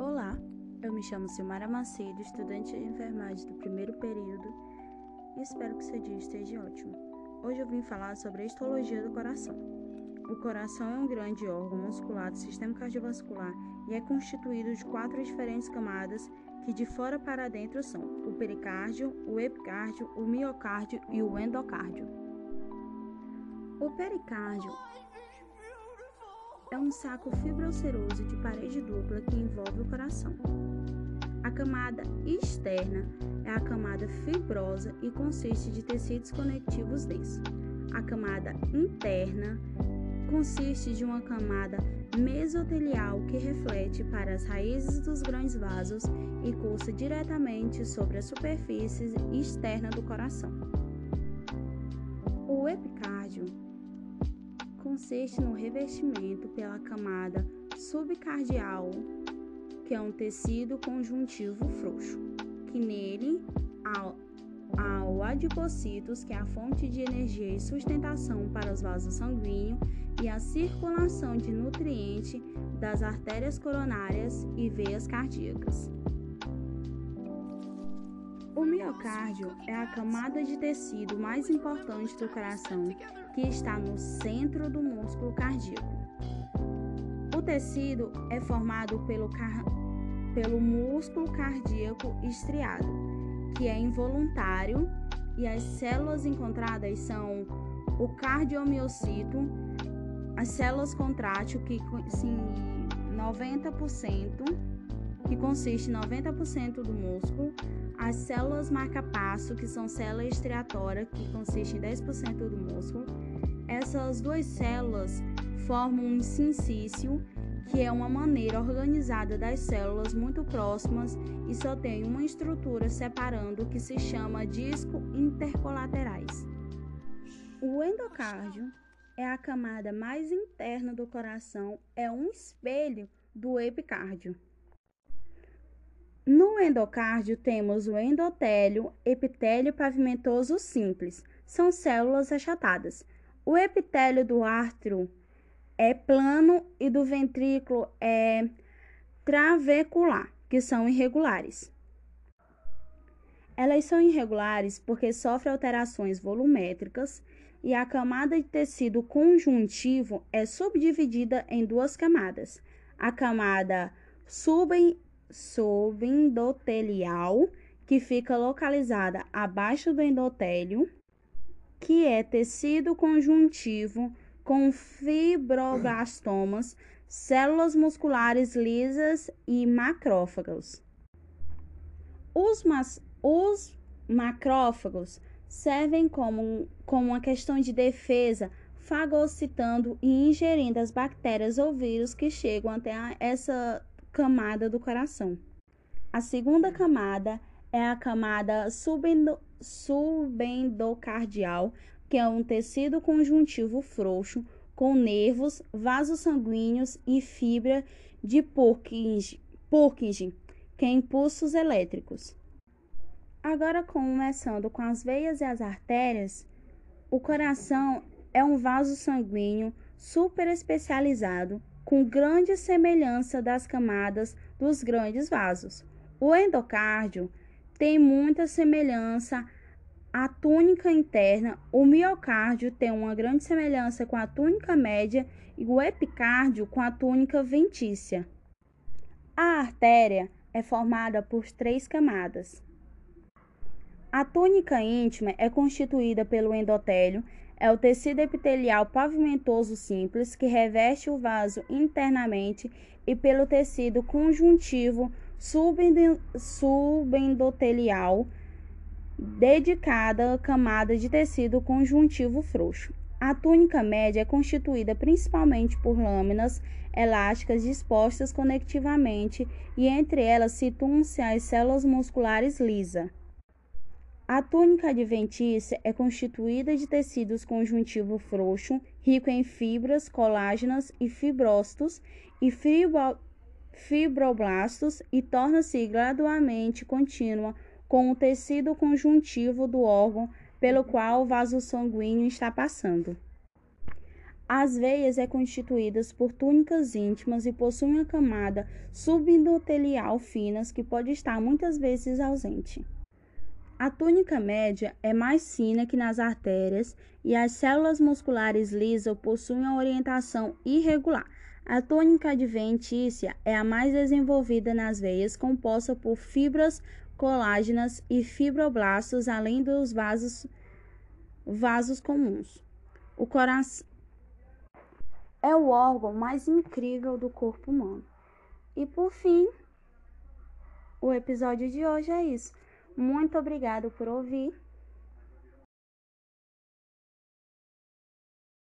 Olá, eu me chamo Silmara Macedo, estudante de enfermagem do primeiro período e espero que seu dia esteja ótimo. Hoje eu vim falar sobre a histologia do coração. O coração é um grande órgão muscular do sistema cardiovascular e é constituído de quatro diferentes camadas que de fora para dentro são o pericárdio, o epicárdio, o miocárdio e o endocárdio. O pericárdio é um saco fibroceroso de parede dupla que envolve o coração. A camada externa é a camada fibrosa e consiste de tecidos conectivos densos. A camada interna consiste de uma camada mesotelial que reflete para as raízes dos grandes vasos e cursa diretamente sobre a superfície externa do coração. Consiste no revestimento pela camada subcardial, que é um tecido conjuntivo frouxo, que nele há, há o adipocitos, que é a fonte de energia e sustentação para os vasos sanguíneos e a circulação de nutrientes das artérias coronárias e veias cardíacas. O miocárdio é a camada de tecido mais importante do coração que está no centro do músculo cardíaco. O tecido é formado pelo, car... pelo músculo cardíaco estriado, que é involuntário, e as células encontradas são o cardiomiocito, as células contrátil, que sim, 90%, que consiste em 90% do músculo, as células marca-passo, que são células estriatórias, que consiste em 10% do músculo. Essas duas células formam um sincício, que é uma maneira organizada das células muito próximas e só tem uma estrutura separando que se chama disco intercolaterais. O endocárdio é a camada mais interna do coração, é um espelho do epicárdio. No endocárdio temos o endotélio, epitélio pavimentoso simples, são células achatadas. O epitélio do átrio é plano e do ventrículo é travecular, que são irregulares. Elas são irregulares porque sofrem alterações volumétricas e a camada de tecido conjuntivo é subdividida em duas camadas. A camada sub subendotelial, que fica localizada abaixo do endotélio, que é tecido conjuntivo com fibroblastomas, células musculares lisas e macrófagos. Os, mas, os macrófagos servem como, como uma questão de defesa, fagocitando e ingerindo as bactérias ou vírus que chegam até essa camada do coração. A segunda camada é a camada subendo, subendocardial, que é um tecido conjuntivo frouxo com nervos, vasos sanguíneos e fibra de Purkinje, que é impulsos elétricos. Agora, começando com as veias e as artérias, o coração é um vaso sanguíneo super especializado com grande semelhança das camadas dos grandes vasos. O endocárdio tem muita semelhança à túnica interna, o miocárdio tem uma grande semelhança com a túnica média e o epicárdio com a túnica ventícia. A artéria é formada por três camadas. A túnica íntima é constituída pelo endotélio, é o tecido epitelial pavimentoso simples que reveste o vaso internamente e pelo tecido conjuntivo subendotelial, dedicada à camada de tecido conjuntivo frouxo. A túnica média é constituída principalmente por lâminas elásticas dispostas conectivamente e entre elas situam-se as células musculares lisas. A túnica adventícia é constituída de tecidos conjuntivo frouxo, rico em fibras, colágenas e fibrócitos e fibro, fibroblastos e torna-se gradualmente contínua com o tecido conjuntivo do órgão pelo qual o vaso sanguíneo está passando. As veias é constituídas por túnicas íntimas e possuem uma camada subendotelial finas que pode estar muitas vezes ausente. A túnica média é mais fina que nas artérias e as células musculares lisas possuem uma orientação irregular. A túnica adventícia é a mais desenvolvida nas veias, composta por fibras colágenas e fibroblastos, além dos vasos, vasos comuns. O coração é o órgão mais incrível do corpo humano. E por fim, o episódio de hoje é isso. Muito obrigado por ouvir.